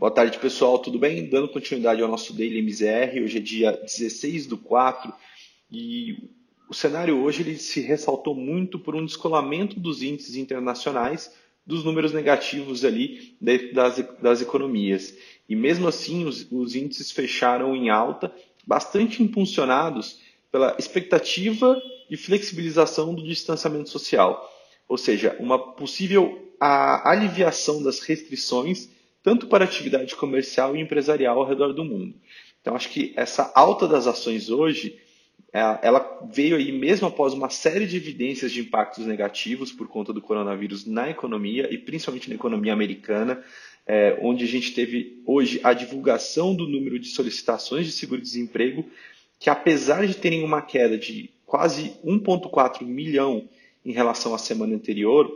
Boa tarde, pessoal, tudo bem? Dando continuidade ao nosso Daily MZR, hoje é dia 16 do 4 e o cenário hoje ele se ressaltou muito por um descolamento dos índices internacionais dos números negativos ali das, das economias. E mesmo assim, os, os índices fecharam em alta, bastante impulsionados pela expectativa de flexibilização do distanciamento social, ou seja, uma possível aliviação das restrições tanto para atividade comercial e empresarial ao redor do mundo. Então, acho que essa alta das ações hoje, é, ela veio aí mesmo após uma série de evidências de impactos negativos por conta do coronavírus na economia e principalmente na economia americana, é, onde a gente teve hoje a divulgação do número de solicitações de seguro-desemprego, que apesar de terem uma queda de quase 1,4 milhão em relação à semana anterior,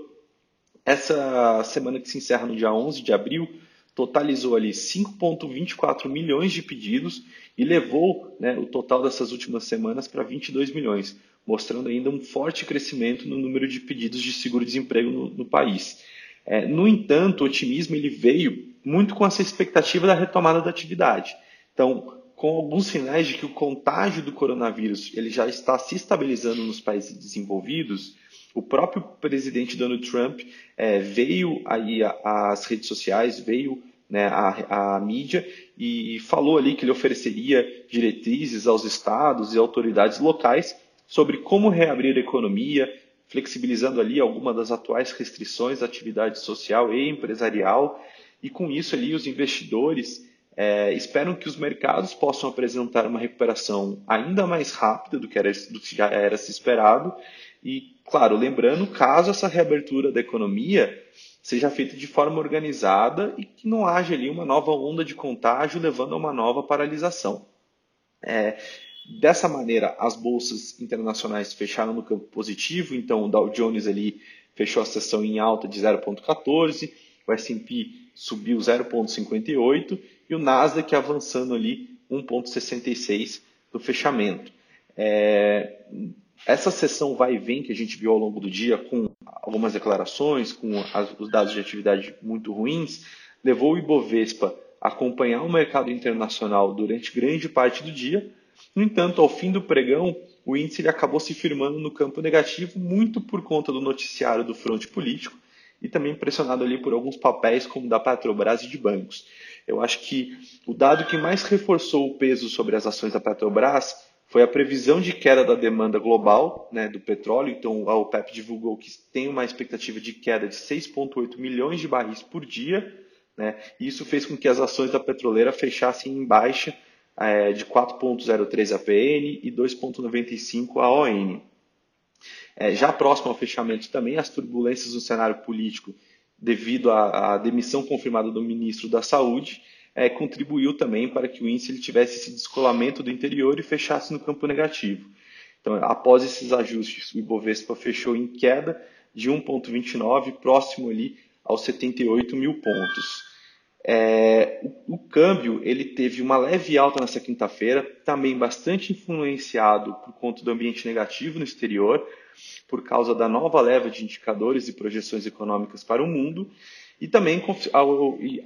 essa semana que se encerra no dia 11 de abril, totalizou ali 5,24 milhões de pedidos e levou né, o total dessas últimas semanas para 22 milhões, mostrando ainda um forte crescimento no número de pedidos de seguro-desemprego no, no, país. É, no entanto, o otimismo ele veio muito com essa expectativa da retomada da atividade. Então, com alguns sinais de que o contágio do coronavírus ele já está se estabilizando nos países desenvolvidos, o próprio presidente Donald Trump é, veio aí às redes sociais, veio né, à, à mídia e falou ali que ele ofereceria diretrizes aos estados e autoridades locais sobre como reabrir a economia, flexibilizando ali alguma das atuais restrições à atividade social e empresarial. E com isso ali os investidores é, esperam que os mercados possam apresentar uma recuperação ainda mais rápida do que, era, do que já era se esperado e, claro, lembrando, caso essa reabertura da economia seja feita de forma organizada e que não haja ali uma nova onda de contágio levando a uma nova paralisação. É, dessa maneira, as bolsas internacionais fecharam no campo positivo, então o Dow Jones ali fechou a sessão em alta de 0,14, o S&P subiu 0,58 e o Nasdaq avançando ali 1,66 no fechamento. É, essa sessão vai e vem que a gente viu ao longo do dia, com algumas declarações, com as, os dados de atividade muito ruins, levou o Ibovespa a acompanhar o mercado internacional durante grande parte do dia. No entanto, ao fim do pregão, o índice acabou se firmando no campo negativo, muito por conta do noticiário do fronte político e também pressionado ali por alguns papéis como da Petrobras e de bancos. Eu acho que o dado que mais reforçou o peso sobre as ações da Petrobras foi a previsão de queda da demanda global né, do petróleo. Então, a OPEP divulgou que tem uma expectativa de queda de 6,8 milhões de barris por dia. Né, e isso fez com que as ações da petroleira fechassem em baixa é, de 4,03 APN e 2,95 AON. É, já próximo ao fechamento também, as turbulências no cenário político devido à, à demissão confirmada do ministro da Saúde é, contribuiu também para que o índice ele tivesse esse descolamento do interior e fechasse no campo negativo. Então, após esses ajustes, o Ibovespa fechou em queda de 1,29, próximo ali aos 78 mil pontos. É, o, o, câmbio ele teve uma leve alta nessa quinta-feira, também bastante influenciado por conta do ambiente negativo no exterior, por causa da nova leva de indicadores e projeções econômicas para o mundo, e também,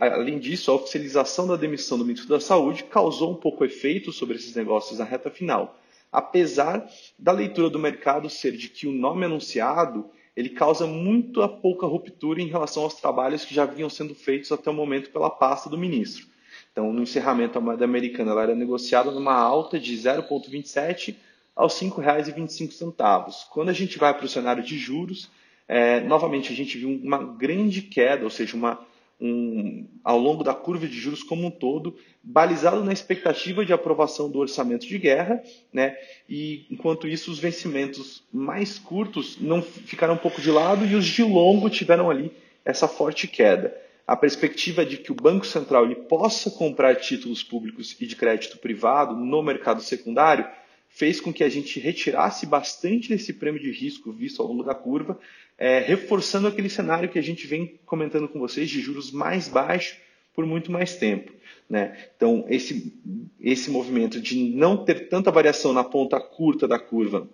além disso, a oficialização da demissão do ministro da Saúde causou um pouco efeito sobre esses negócios na reta final, apesar da leitura do mercado ser de que o nome anunciado ele causa muito a pouca ruptura em relação aos trabalhos que já vinham sendo feitos até o momento pela pasta do ministro. Então, no encerramento, a moeda americana ela era negociada numa alta de 0,27 aos R$ 5,25. Quando a gente vai para o cenário de juros, é, novamente a gente viu uma grande queda, ou seja, uma, um, ao longo da curva de juros como um todo, balizado na expectativa de aprovação do orçamento de guerra, né? e enquanto isso os vencimentos mais curtos não ficaram um pouco de lado e os de longo tiveram ali essa forte queda. A perspectiva de que o Banco Central ele possa comprar títulos públicos e de crédito privado no mercado secundário fez com que a gente retirasse bastante desse prêmio de risco visto ao longo da curva, é, reforçando aquele cenário que a gente vem comentando com vocês de juros mais baixos por muito mais tempo. Né? Então, esse, esse movimento de não ter tanta variação na ponta curta da curva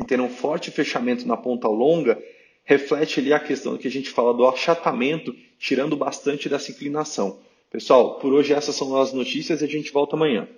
e ter um forte fechamento na ponta longa, reflete ali a questão que a gente fala do achatamento, tirando bastante dessa inclinação. Pessoal, por hoje essas são as notícias e a gente volta amanhã.